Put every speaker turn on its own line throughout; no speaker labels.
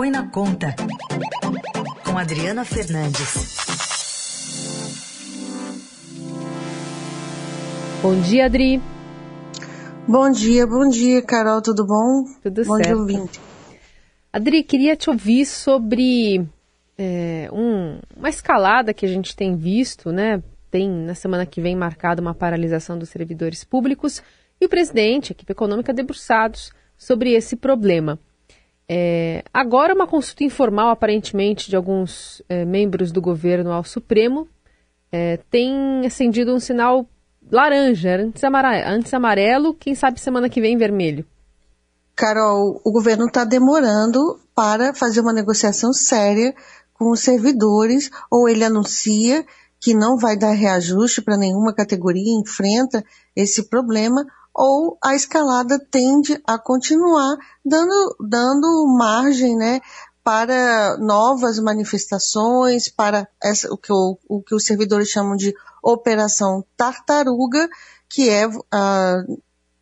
Põe na Conta, com Adriana Fernandes.
Bom dia, Adri.
Bom dia, bom dia, Carol, tudo bom?
Tudo
bom
certo.
Dia, ouvinte.
Adri, queria te ouvir sobre é, um, uma escalada que a gente tem visto, né? Tem na semana que vem marcada uma paralisação dos servidores públicos e o presidente, a equipe econômica, debruçados sobre esse problema. É, agora, uma consulta informal, aparentemente, de alguns é, membros do governo ao Supremo é, tem acendido um sinal laranja, antes amarelo, antes amarelo, quem sabe semana que vem vermelho.
Carol, o governo está demorando para fazer uma negociação séria com os servidores, ou ele anuncia que não vai dar reajuste para nenhuma categoria, enfrenta esse problema, ou a escalada tende a continuar dando, dando margem né, para novas manifestações, para essa, o, que o, o que os servidores chamam de operação tartaruga, que é uh,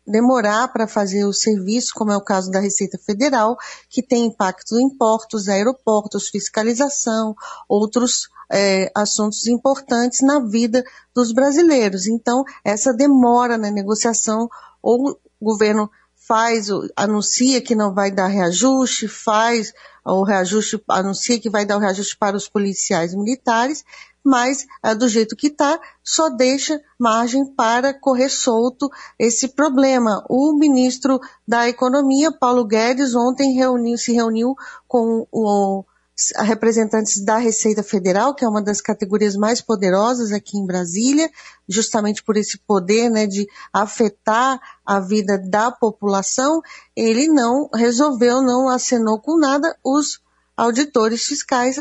demorar para fazer o serviço, como é o caso da Receita Federal, que tem impacto em portos, aeroportos, fiscalização, outros é, assuntos importantes na vida dos brasileiros. Então, essa demora na negociação, ou o governo faz, anuncia que não vai dar reajuste, faz o reajuste, anuncia que vai dar o reajuste para os policiais militares, mas ah, do jeito que está, só deixa margem para correr solto esse problema. O ministro da Economia, Paulo Guedes, ontem reuniu, se reuniu com o representantes da Receita Federal, que é uma das categorias mais poderosas aqui em Brasília, justamente por esse poder né, de afetar a vida da população, ele não resolveu, não acenou com nada, os auditores fiscais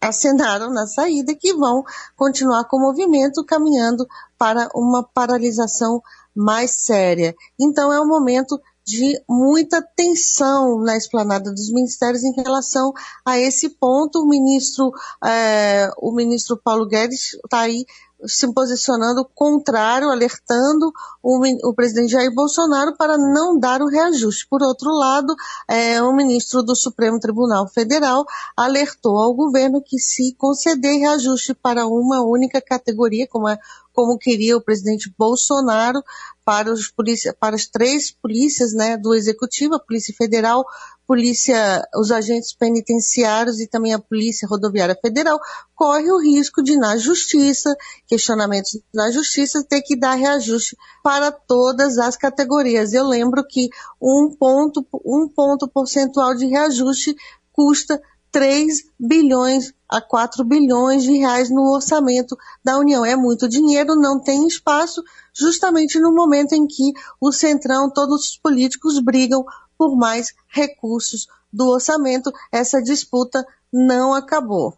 acenaram na saída que vão continuar com o movimento caminhando para uma paralisação mais séria. Então é um momento de muita tensão na esplanada dos ministérios em relação a esse ponto. O ministro, é, o ministro Paulo Guedes está aí se posicionando contrário, alertando o, o, presidente Jair Bolsonaro para não dar o reajuste. Por outro lado, é, o ministro do Supremo Tribunal Federal alertou ao governo que se conceder reajuste para uma única categoria, como, é, como queria o presidente Bolsonaro, para, os polícia, para as três polícias né, do Executivo, a Polícia Federal, polícia, os agentes penitenciários e também a Polícia Rodoviária Federal, corre o risco de, na justiça, questionamentos na justiça, ter que dar reajuste para todas as categorias. Eu lembro que um ponto, um ponto percentual de reajuste custa 3 bilhões a 4 bilhões de reais no orçamento da União. É muito dinheiro, não tem espaço, justamente no momento em que o Centrão, todos os políticos brigam por mais recursos do orçamento. Essa disputa não acabou.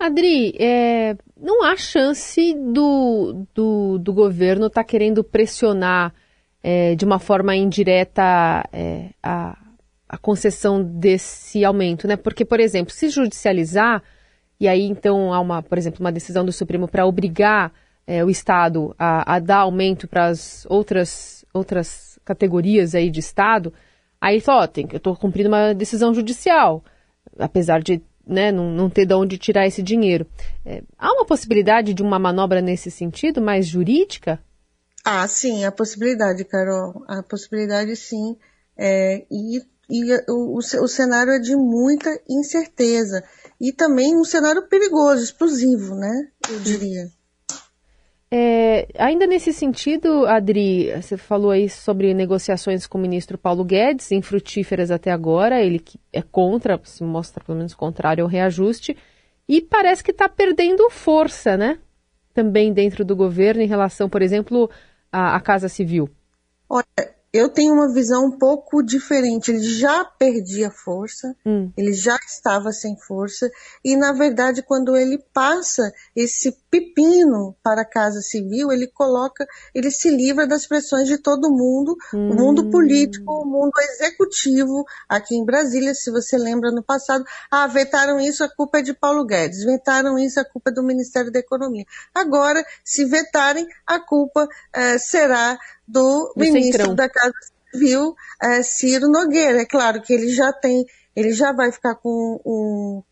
Adri, é, não há chance do, do, do governo estar tá querendo pressionar é, de uma forma indireta é, a, a concessão desse aumento, né? Porque, por exemplo, se judicializar, e aí então há uma, por exemplo, uma decisão do Supremo para obrigar é, o Estado a, a, dar aumento para as outras, outras categorias aí de Estado, Aí só, tem que eu estou cumprindo uma decisão judicial, apesar de né, não, não ter de onde tirar esse dinheiro. É, há uma possibilidade de uma manobra nesse sentido, mais jurídica?
Ah, sim, a possibilidade, Carol. A possibilidade sim. É, e e o, o, cenário é de muita incerteza. E também um cenário perigoso, explosivo, né? Eu diria.
É, ainda nesse sentido, Adri, você falou aí sobre negociações com o ministro Paulo Guedes, infrutíferas até agora, ele é contra, se mostra pelo menos contrário ao reajuste, e parece que está perdendo força, né? Também dentro do governo em relação, por exemplo, à, à Casa Civil.
Olha, eu tenho uma visão um pouco diferente. Ele já perdia força, hum. ele já estava sem força, e na verdade, quando ele passa esse pepino para a Casa Civil, ele coloca, ele se livra das pressões de todo mundo, hum. o mundo político, o mundo executivo, aqui em Brasília, se você lembra no passado, ah, vetaram isso, a culpa é de Paulo Guedes, vetaram isso, a culpa é do Ministério da Economia. Agora, se vetarem, a culpa eh, será do, do ministro centrão. da Casa Civil, é, Ciro Nogueira. É claro que ele já tem ele já vai ficar com um,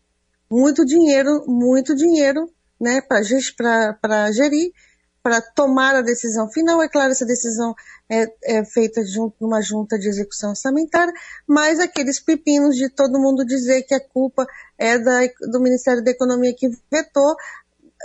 muito dinheiro, muito dinheiro, né, para gerir, para tomar a decisão final. É claro, essa decisão é, é feita junto numa junta de execução orçamentária, mas aqueles pepinos de todo mundo dizer que a culpa é da, do Ministério da Economia que vetou,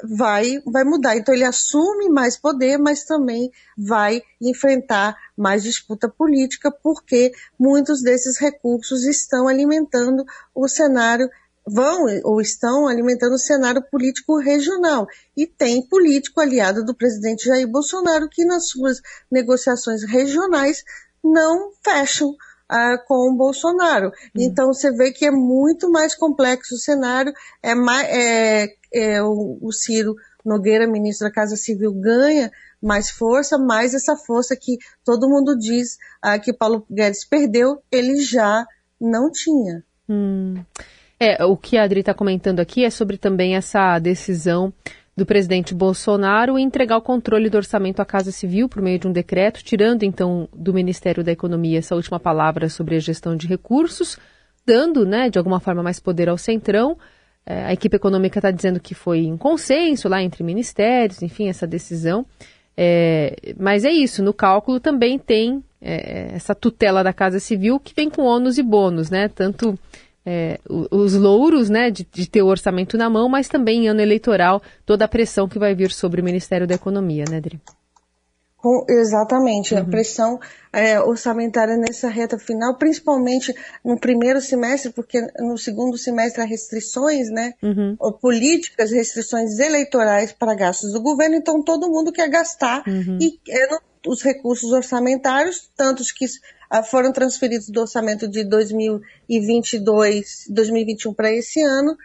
vai, vai mudar. Então ele assume mais poder, mas também vai enfrentar mais disputa política, porque muitos desses recursos estão alimentando o cenário vão ou estão alimentando o cenário político regional. E tem político aliado do presidente Jair Bolsonaro que nas suas negociações regionais não fecham ah, com o Bolsonaro. Hum. Então você vê que é muito mais complexo o cenário, é, mais, é, é o, o Ciro Nogueira, ministro da Casa Civil, ganha mais força, mais essa força que todo mundo diz ah, que Paulo Guedes perdeu, ele já não tinha.
Hum. É, o que a Adri está comentando aqui é sobre também essa decisão do presidente Bolsonaro em entregar o controle do orçamento à Casa Civil por meio de um decreto, tirando então do Ministério da Economia essa última palavra sobre a gestão de recursos, dando, né, de alguma forma mais poder ao Centrão. É, a equipe econômica está dizendo que foi em consenso lá entre ministérios, enfim, essa decisão. É, mas é isso, no cálculo também tem é, essa tutela da Casa Civil que vem com ônus e bônus, né? Tanto é, os louros né, de, de, ter o orçamento na mão, mas também em ano eleitoral, toda a pressão que vai vir sobre o Ministério da Economia, né, Dri?
Com, exatamente, uhum. a pressão é, orçamentária nessa reta final, principalmente no primeiro semestre, porque no segundo semestre há restrições, né, uhum. políticas, restrições eleitorais para gastos do governo, então todo mundo quer gastar uhum. e é, os recursos orçamentários, tantos que ah, foram transferidos do orçamento de 2022, 2021 para esse ano,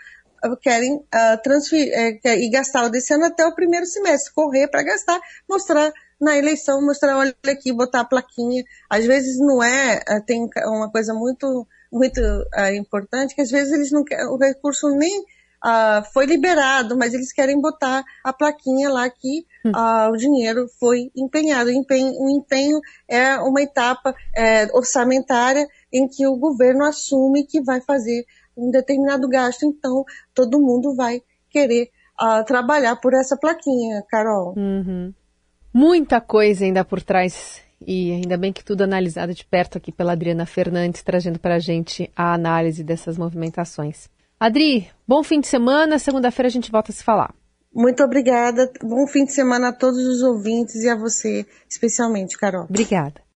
ah, querem uh, transferir é, e gastar o desse ano até o primeiro semestre, correr para gastar, mostrar na eleição, mostrar, olha aqui, botar a plaquinha. Às vezes não é, tem uma coisa muito, muito uh, importante, que às vezes eles não querem, o recurso nem uh, foi liberado, mas eles querem botar a plaquinha lá que uh, o dinheiro foi empenhado. O empenho, o empenho é uma etapa é, orçamentária em que o governo assume que vai fazer um determinado gasto, então todo mundo vai querer uh, trabalhar por essa plaquinha, Carol.
Uhum. Muita coisa ainda por trás e ainda bem que tudo analisado de perto aqui pela Adriana Fernandes, trazendo para a gente a análise dessas movimentações. Adri, bom fim de semana. Segunda-feira a gente volta a se falar.
Muito obrigada. Bom fim de semana a todos os ouvintes e a você, especialmente, Carol.
Obrigada.